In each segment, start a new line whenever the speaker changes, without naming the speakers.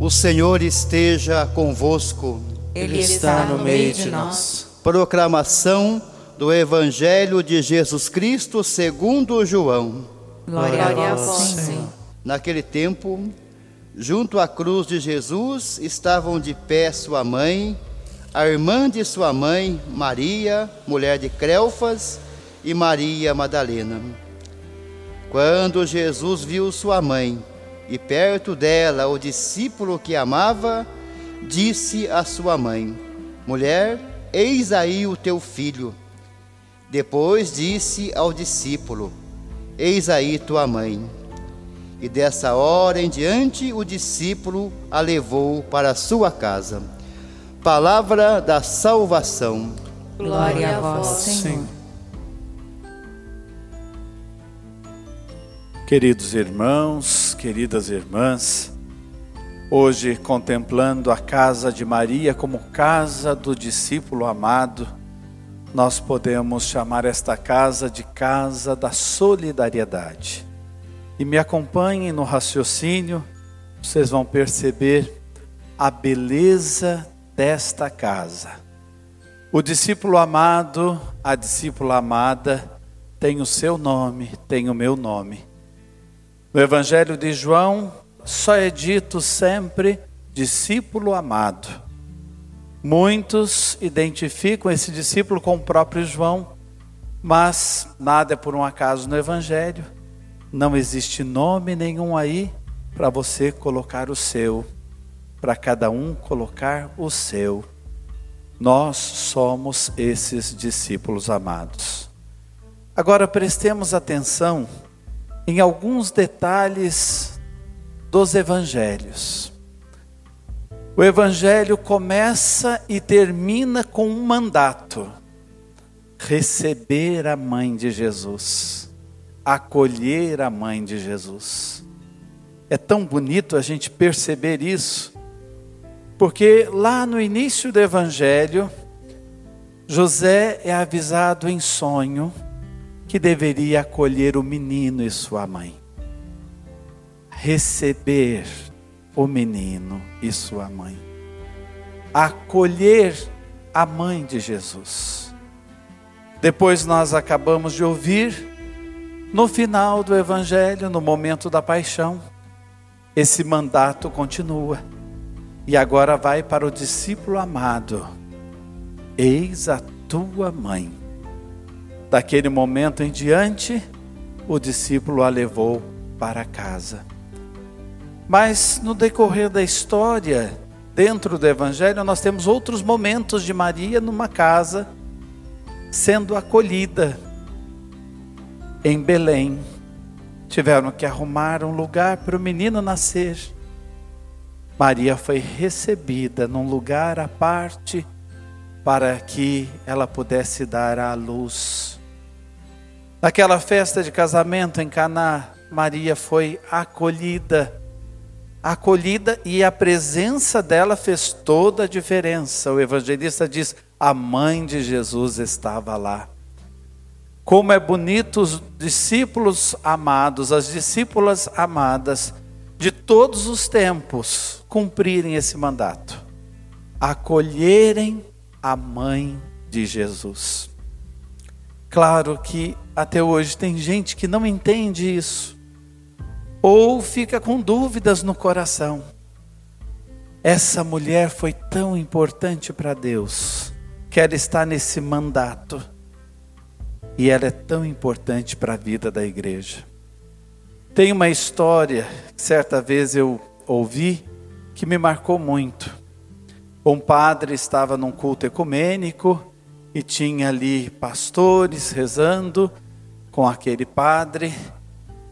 O Senhor esteja convosco.
Ele está no meio de nós.
Proclamação do Evangelho de Jesus Cristo segundo João.
Glória a vós, Senhor.
Naquele tempo, junto à cruz de Jesus estavam de pé sua mãe, a irmã de sua mãe, Maria, mulher de Crelfas, e Maria Madalena. Quando Jesus viu sua mãe e perto dela o discípulo que amava, disse à sua mãe: Mulher, eis aí o teu filho. Depois disse ao discípulo: Eis aí tua mãe. E dessa hora em diante o discípulo a levou para sua casa. Palavra da salvação.
Glória a vós, Senhor.
Queridos irmãos, queridas irmãs, hoje contemplando a casa de Maria como casa do discípulo amado, nós podemos chamar esta casa de casa da solidariedade. E me acompanhem no raciocínio, vocês vão perceber a beleza desta casa. O discípulo amado, a discípula amada, tem o seu nome, tem o meu nome. No Evangelho de João, só é dito sempre discípulo amado. Muitos identificam esse discípulo com o próprio João, mas nada é por um acaso no Evangelho. Não existe nome nenhum aí para você colocar o seu, para cada um colocar o seu. Nós somos esses discípulos amados. Agora prestemos atenção em alguns detalhes dos evangelhos. O evangelho começa e termina com um mandato: receber a mãe de Jesus, acolher a mãe de Jesus. É tão bonito a gente perceber isso, porque lá no início do evangelho, José é avisado em sonho que deveria acolher o menino e sua mãe. Receber o menino e sua mãe. Acolher a mãe de Jesus. Depois nós acabamos de ouvir, no final do Evangelho, no momento da paixão, esse mandato continua. E agora vai para o discípulo amado: Eis a tua mãe. Daquele momento em diante, o discípulo a levou para casa. Mas no decorrer da história, dentro do Evangelho, nós temos outros momentos de Maria numa casa, sendo acolhida em Belém. Tiveram que arrumar um lugar para o menino nascer. Maria foi recebida num lugar à parte para que ela pudesse dar à luz Naquela festa de casamento em Caná, Maria foi acolhida. Acolhida e a presença dela fez toda a diferença. O evangelista diz: a mãe de Jesus estava lá. Como é bonito os discípulos amados, as discípulas amadas de todos os tempos cumprirem esse mandato. Acolherem a mãe de Jesus. Claro que até hoje tem gente que não entende isso, ou fica com dúvidas no coração. Essa mulher foi tão importante para Deus, que ela está nesse mandato, e ela é tão importante para a vida da igreja. Tem uma história que certa vez eu ouvi que me marcou muito. Um padre estava num culto ecumênico e tinha ali pastores rezando com aquele padre,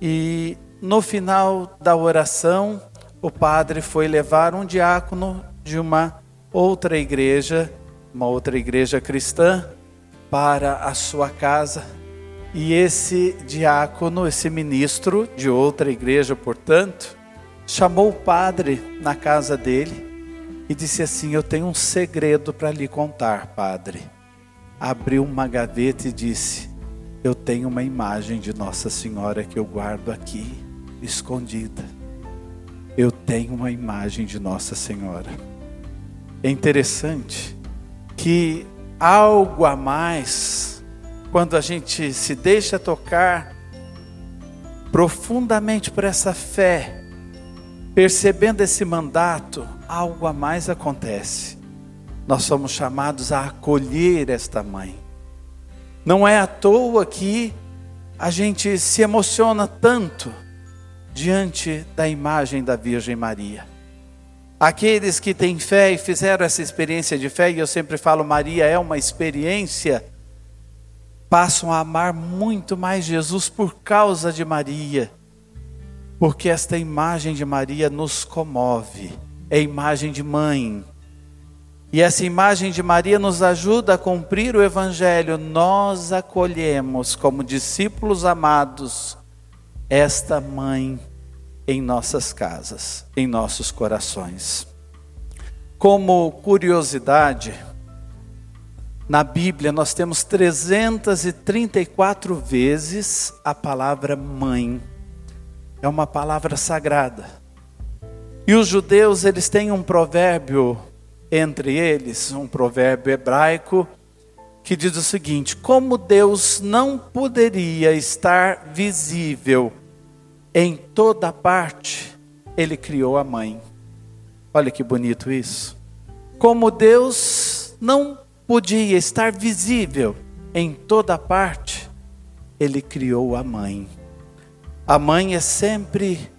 e no final da oração, o padre foi levar um diácono de uma outra igreja, uma outra igreja cristã, para a sua casa. E esse diácono, esse ministro de outra igreja, portanto, chamou o padre na casa dele e disse assim: Eu tenho um segredo para lhe contar, padre abriu uma gaveta e disse: Eu tenho uma imagem de Nossa Senhora que eu guardo aqui, escondida. eu tenho uma imagem de Nossa Senhora. É interessante que algo a mais, quando a gente se deixa tocar profundamente por essa fé, percebendo esse mandato, algo a mais acontece. Nós somos chamados a acolher esta mãe. Não é à toa que a gente se emociona tanto diante da imagem da Virgem Maria. Aqueles que têm fé e fizeram essa experiência de fé, e eu sempre falo, Maria é uma experiência, passam a amar muito mais Jesus por causa de Maria, porque esta imagem de Maria nos comove, é imagem de mãe. E essa imagem de Maria nos ajuda a cumprir o Evangelho. Nós acolhemos, como discípulos amados, esta mãe em nossas casas, em nossos corações. Como curiosidade, na Bíblia nós temos 334 vezes a palavra mãe. É uma palavra sagrada. E os judeus, eles têm um provérbio entre eles, um provérbio hebraico, que diz o seguinte: Como Deus não poderia estar visível em toda parte, Ele criou a mãe. Olha que bonito isso. Como Deus não podia estar visível em toda parte, Ele criou a mãe. A mãe é sempre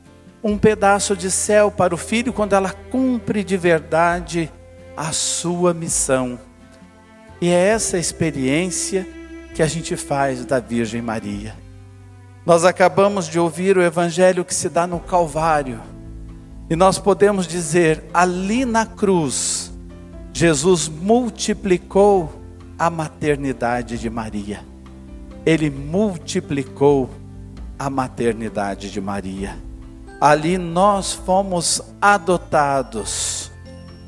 um pedaço de céu para o filho quando ela cumpre de verdade a sua missão. E é essa experiência que a gente faz da Virgem Maria. Nós acabamos de ouvir o evangelho que se dá no Calvário. E nós podemos dizer, ali na cruz, Jesus multiplicou a maternidade de Maria. Ele multiplicou a maternidade de Maria. Ali nós fomos adotados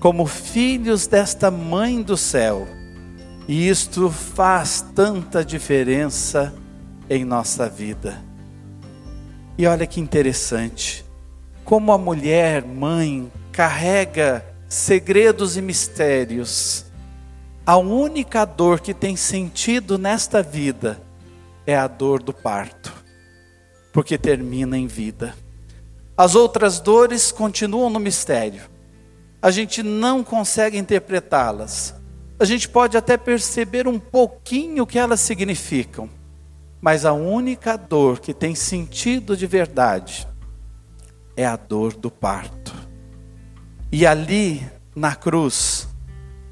como filhos desta mãe do céu. E isto faz tanta diferença em nossa vida. E olha que interessante, como a mulher, mãe, carrega segredos e mistérios. A única dor que tem sentido nesta vida é a dor do parto, porque termina em vida. As outras dores continuam no mistério. A gente não consegue interpretá-las. A gente pode até perceber um pouquinho o que elas significam mas a única dor que tem sentido de verdade é a dor do parto. E ali, na cruz,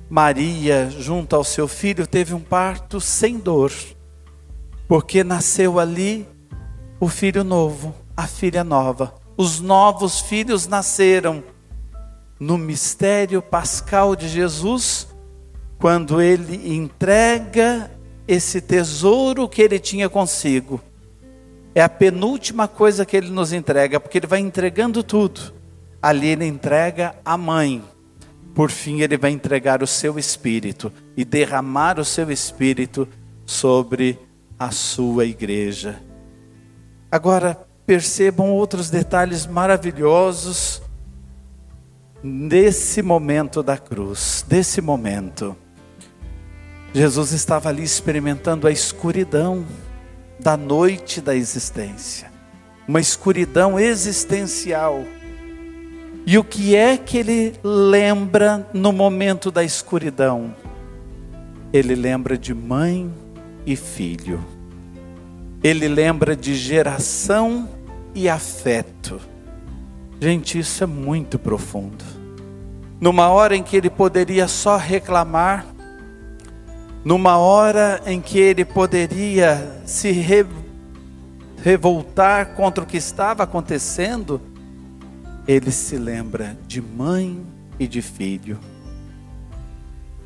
Maria, junto ao seu filho, teve um parto sem dor, porque nasceu ali o filho novo, a filha nova. Os novos filhos nasceram no mistério pascal de Jesus, quando ele entrega esse tesouro que ele tinha consigo. É a penúltima coisa que ele nos entrega, porque ele vai entregando tudo. Ali ele entrega a mãe. Por fim, ele vai entregar o seu espírito e derramar o seu espírito sobre a sua igreja. Agora, percebam outros detalhes maravilhosos nesse momento da cruz, desse momento. Jesus estava ali experimentando a escuridão da noite da existência, uma escuridão existencial. E o que é que ele lembra no momento da escuridão? Ele lembra de mãe e filho. Ele lembra de geração e afeto. Gente, isso é muito profundo. Numa hora em que ele poderia só reclamar, numa hora em que ele poderia se re, revoltar contra o que estava acontecendo, ele se lembra de mãe e de filho.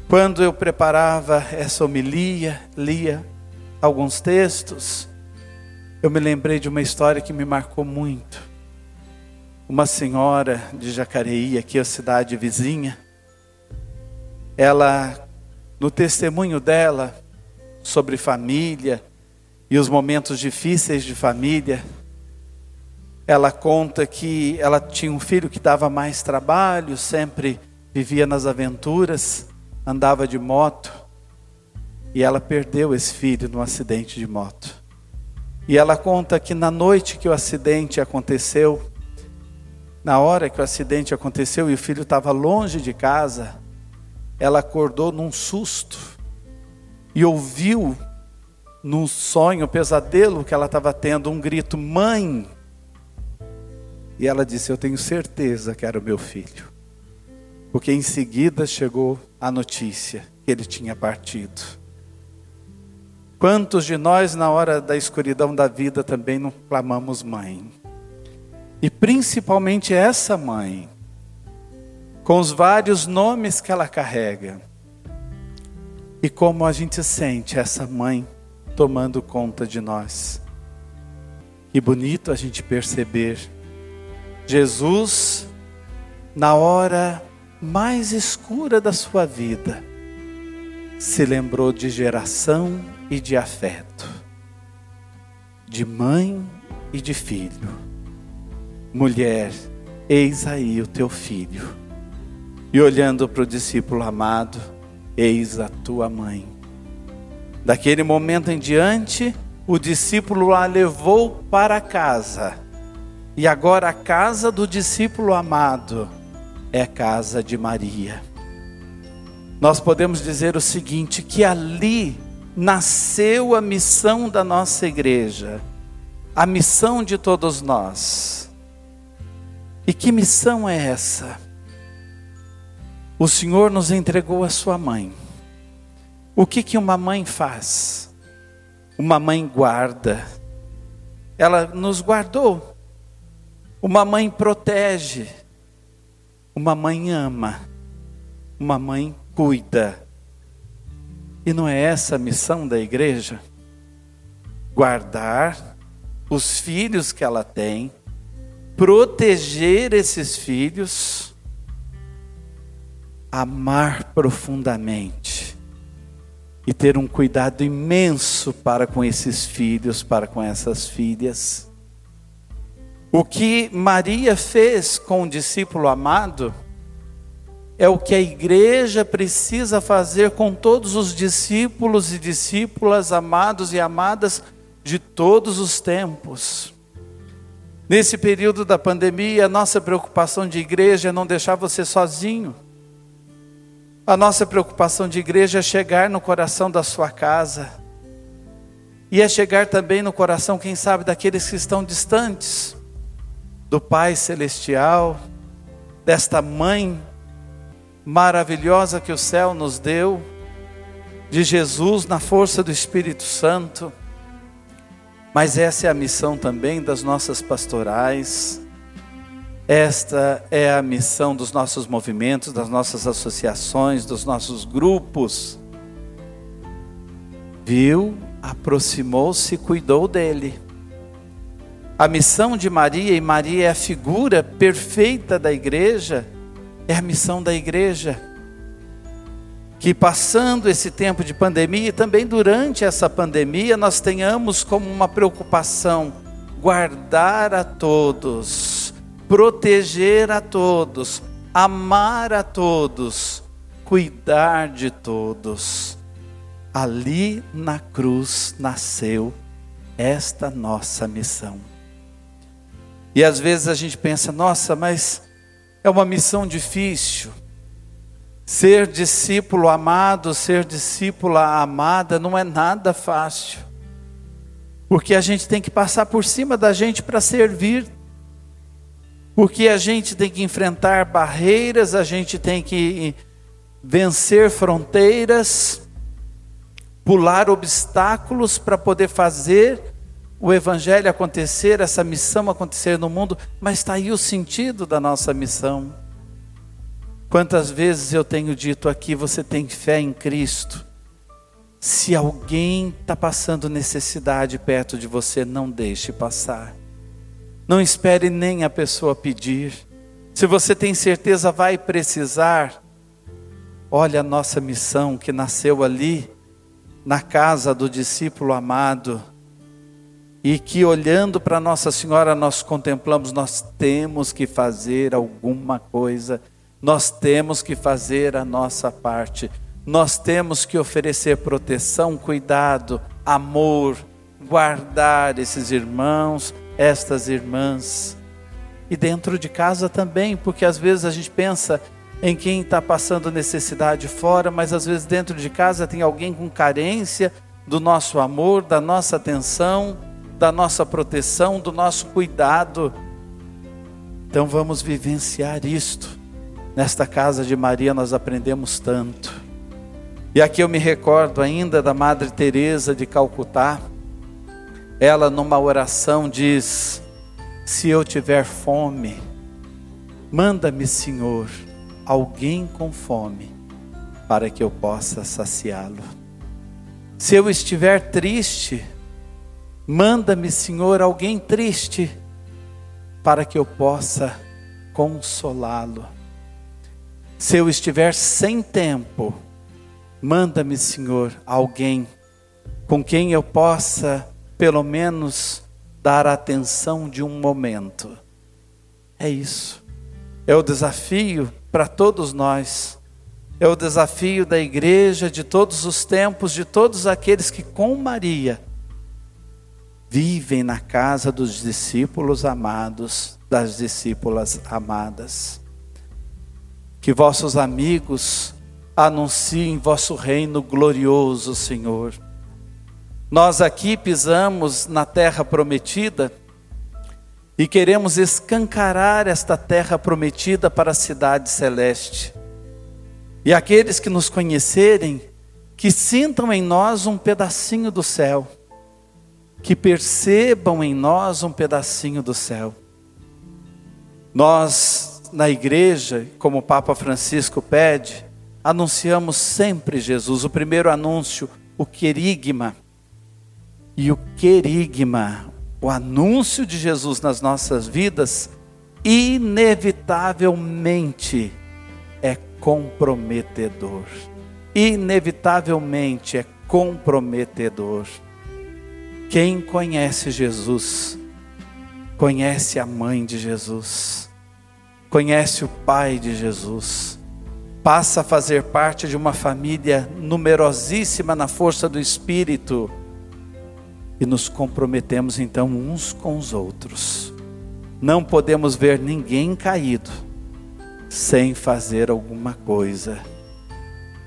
Quando eu preparava essa homilia, lia alguns textos, eu me lembrei de uma história que me marcou muito. Uma senhora de Jacareí, aqui a cidade vizinha, ela no testemunho dela sobre família e os momentos difíceis de família, ela conta que ela tinha um filho que dava mais trabalho, sempre vivia nas aventuras, andava de moto, e ela perdeu esse filho num acidente de moto. E ela conta que na noite que o acidente aconteceu, na hora que o acidente aconteceu e o filho estava longe de casa, ela acordou num susto e ouviu num sonho, pesadelo que ela estava tendo, um grito: Mãe! E ela disse: Eu tenho certeza que era o meu filho. Porque em seguida chegou a notícia que ele tinha partido. Quantos de nós, na hora da escuridão da vida, também não clamamos mãe? E principalmente essa mãe, com os vários nomes que ela carrega. E como a gente sente essa mãe tomando conta de nós. Que bonito a gente perceber Jesus na hora mais escura da sua vida se lembrou de geração e de afeto, de mãe e de filho. Mulher, eis aí o teu filho. E olhando para o discípulo amado, eis a tua mãe. Daquele momento em diante, o discípulo a levou para casa. E agora a casa do discípulo amado é a casa de Maria. Nós podemos dizer o seguinte: que ali nasceu a missão da nossa igreja, a missão de todos nós. E que missão é essa? O Senhor nos entregou a sua mãe. O que, que uma mãe faz? Uma mãe guarda. Ela nos guardou. Uma mãe protege. Uma mãe ama. Uma mãe cuida. E não é essa a missão da igreja? Guardar os filhos que ela tem, proteger esses filhos, amar profundamente e ter um cuidado imenso para com esses filhos, para com essas filhas. O que Maria fez com o discípulo amado é o que a igreja precisa fazer com todos os discípulos e discípulas amados e amadas de todos os tempos. Nesse período da pandemia, a nossa preocupação de igreja é não deixar você sozinho. A nossa preocupação de igreja é chegar no coração da sua casa. E é chegar também no coração, quem sabe, daqueles que estão distantes do Pai Celestial, desta mãe maravilhosa que o céu nos deu, de Jesus na força do Espírito Santo. Mas essa é a missão também das nossas pastorais esta é a missão dos nossos movimentos, das nossas associações, dos nossos grupos. Viu, aproximou-se cuidou dele. A missão de Maria, e Maria é a figura perfeita da igreja, é a missão da igreja. Que passando esse tempo de pandemia e também durante essa pandemia, nós tenhamos como uma preocupação guardar a todos proteger a todos, amar a todos, cuidar de todos. Ali na cruz nasceu esta nossa missão. E às vezes a gente pensa, nossa, mas é uma missão difícil. Ser discípulo amado, ser discípula amada não é nada fácil. Porque a gente tem que passar por cima da gente para servir porque a gente tem que enfrentar barreiras, a gente tem que vencer fronteiras, pular obstáculos para poder fazer o Evangelho acontecer, essa missão acontecer no mundo, mas está aí o sentido da nossa missão. Quantas vezes eu tenho dito aqui, você tem fé em Cristo? Se alguém está passando necessidade perto de você, não deixe passar. Não espere nem a pessoa pedir. Se você tem certeza vai precisar, olha a nossa missão que nasceu ali, na casa do discípulo amado. e que olhando para Nossa Senhora nós contemplamos, nós temos que fazer alguma coisa, nós temos que fazer a nossa parte, nós temos que oferecer proteção, cuidado, amor, guardar esses irmãos, estas irmãs. E dentro de casa também, porque às vezes a gente pensa em quem está passando necessidade fora, mas às vezes dentro de casa tem alguém com carência do nosso amor, da nossa atenção da nossa proteção, do nosso cuidado. Então vamos vivenciar isto. Nesta casa de Maria nós aprendemos tanto. E aqui eu me recordo ainda da Madre Teresa de Calcutá. Ela numa oração diz: Se eu tiver fome, manda-me, Senhor, alguém com fome, para que eu possa saciá-lo. Se eu estiver triste, Manda-me, Senhor, alguém triste, para que eu possa consolá-lo. Se eu estiver sem tempo, manda-me, Senhor, alguém com quem eu possa, pelo menos, dar atenção de um momento. É isso. É o desafio para todos nós. É o desafio da igreja de todos os tempos, de todos aqueles que com Maria vivem na casa dos discípulos amados, das discípulas amadas. Que vossos amigos anunciem vosso reino glorioso, Senhor. Nós aqui pisamos na terra prometida e queremos escancarar esta terra prometida para a cidade celeste. E aqueles que nos conhecerem, que sintam em nós um pedacinho do céu que percebam em nós um pedacinho do céu. Nós, na igreja, como o Papa Francisco pede, anunciamos sempre Jesus. O primeiro anúncio, o querigma. E o querigma, o anúncio de Jesus nas nossas vidas, inevitavelmente é comprometedor. Inevitavelmente é comprometedor. Quem conhece Jesus, conhece a mãe de Jesus, conhece o pai de Jesus, passa a fazer parte de uma família numerosíssima na força do Espírito e nos comprometemos então uns com os outros. Não podemos ver ninguém caído sem fazer alguma coisa.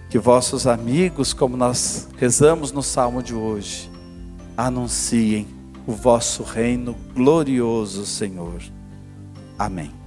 Que vossos amigos, como nós rezamos no salmo de hoje, anunciem o vosso reino glorioso, Senhor. Amém.